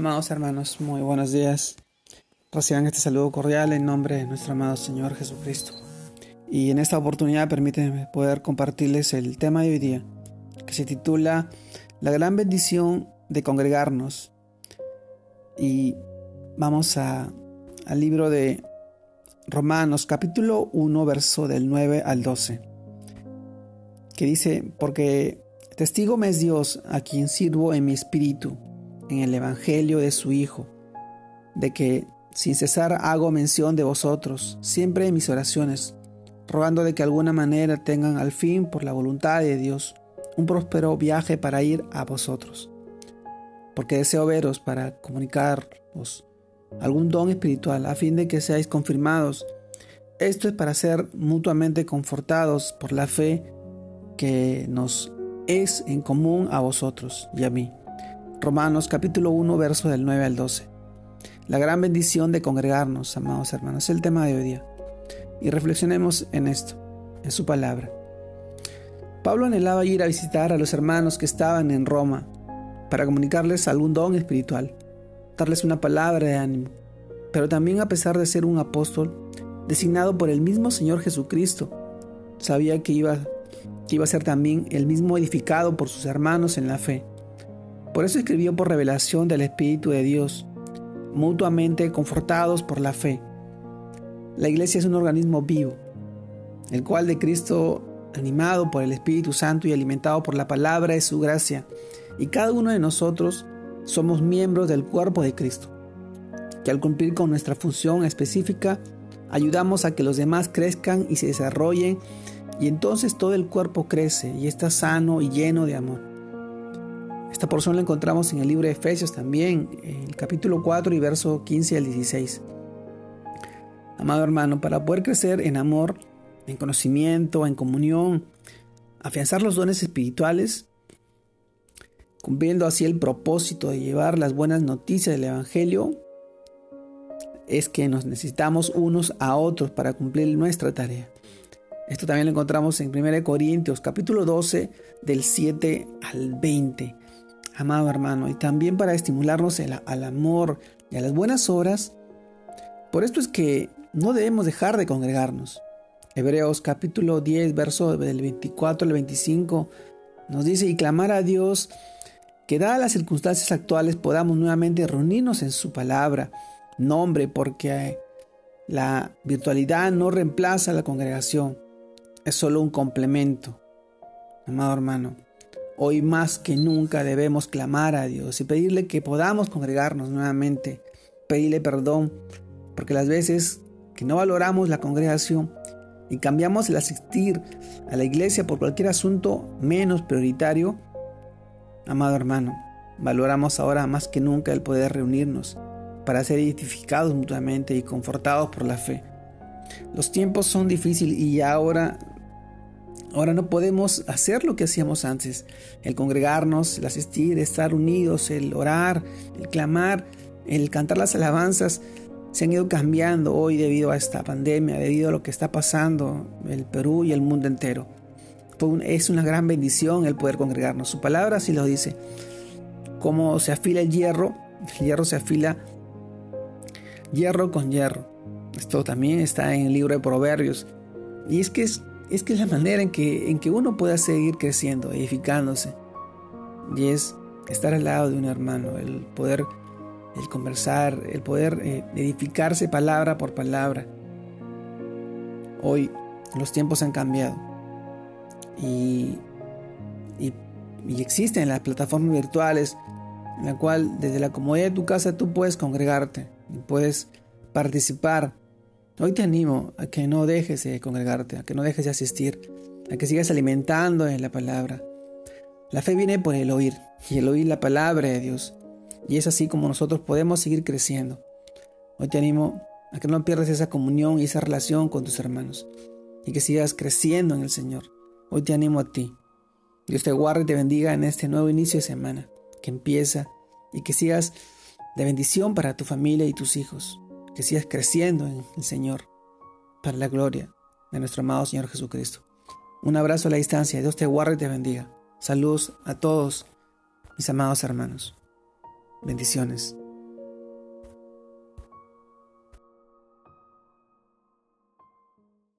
Amados hermanos, muy buenos días. Reciban este saludo cordial en nombre de nuestro amado Señor Jesucristo. Y en esta oportunidad permítanme poder compartirles el tema de hoy día, que se titula La gran bendición de congregarnos. Y vamos a, al libro de Romanos capítulo 1, verso del 9 al 12, que dice, porque testigo me es Dios a quien sirvo en mi espíritu en el Evangelio de su Hijo, de que sin cesar hago mención de vosotros, siempre en mis oraciones, rogando de que alguna manera tengan al fin, por la voluntad de Dios, un próspero viaje para ir a vosotros. Porque deseo veros para comunicaros algún don espiritual, a fin de que seáis confirmados. Esto es para ser mutuamente confortados por la fe que nos es en común a vosotros y a mí. Romanos capítulo 1, verso del 9 al 12. La gran bendición de congregarnos, amados hermanos, es el tema de hoy día. Y reflexionemos en esto, en su palabra. Pablo anhelaba ir a visitar a los hermanos que estaban en Roma para comunicarles algún don espiritual, darles una palabra de ánimo, pero también a pesar de ser un apóstol designado por el mismo Señor Jesucristo, sabía que iba, que iba a ser también el mismo edificado por sus hermanos en la fe por eso escribió por revelación del Espíritu de Dios, mutuamente confortados por la fe. La iglesia es un organismo vivo, el cual de Cristo, animado por el Espíritu Santo y alimentado por la palabra de su gracia, y cada uno de nosotros somos miembros del cuerpo de Cristo, que al cumplir con nuestra función específica, ayudamos a que los demás crezcan y se desarrollen, y entonces todo el cuerpo crece y está sano y lleno de amor. Esta porción la encontramos en el libro de Efesios también, el capítulo 4 y verso 15 al 16. Amado hermano, para poder crecer en amor, en conocimiento, en comunión, afianzar los dones espirituales, cumpliendo así el propósito de llevar las buenas noticias del Evangelio, es que nos necesitamos unos a otros para cumplir nuestra tarea. Esto también lo encontramos en 1 Corintios capítulo 12 del 7 al 20 amado hermano, y también para estimularnos al amor y a las buenas obras. Por esto es que no debemos dejar de congregarnos. Hebreos capítulo 10, verso del 24 al 25 nos dice, y clamar a Dios que dadas las circunstancias actuales podamos nuevamente reunirnos en su palabra. Nombre, porque la virtualidad no reemplaza la congregación, es solo un complemento. Amado hermano, Hoy más que nunca debemos clamar a Dios y pedirle que podamos congregarnos nuevamente, pedirle perdón, porque las veces que no valoramos la congregación y cambiamos el asistir a la iglesia por cualquier asunto menos prioritario, amado hermano, valoramos ahora más que nunca el poder reunirnos para ser identificados mutuamente y confortados por la fe. Los tiempos son difíciles y ahora Ahora no podemos hacer lo que hacíamos antes, el congregarnos, el asistir, estar unidos, el orar, el clamar, el cantar las alabanzas, se han ido cambiando hoy debido a esta pandemia, debido a lo que está pasando en el Perú y el mundo entero. Es una gran bendición el poder congregarnos. Su palabra así lo dice. Como se afila el hierro, el hierro se afila hierro con hierro. Esto también está en el libro de Proverbios. Y es que es es que es la manera en que, en que uno pueda seguir creciendo, edificándose. Y es estar al lado de un hermano, el poder el conversar, el poder eh, edificarse palabra por palabra. Hoy los tiempos han cambiado y, y, y, existen las plataformas virtuales en la cual desde la comodidad de tu casa tú puedes congregarte y puedes participar Hoy te animo a que no dejes de congregarte, a que no dejes de asistir, a que sigas alimentando en la palabra. La fe viene por el oír y el oír la palabra de Dios. Y es así como nosotros podemos seguir creciendo. Hoy te animo a que no pierdas esa comunión y esa relación con tus hermanos y que sigas creciendo en el Señor. Hoy te animo a ti. Dios te guarde y te bendiga en este nuevo inicio de semana que empieza y que sigas de bendición para tu familia y tus hijos que sigas creciendo en el Señor para la gloria de nuestro amado Señor Jesucristo. Un abrazo a la distancia, Dios te guarde y te bendiga. Saludos a todos mis amados hermanos. Bendiciones.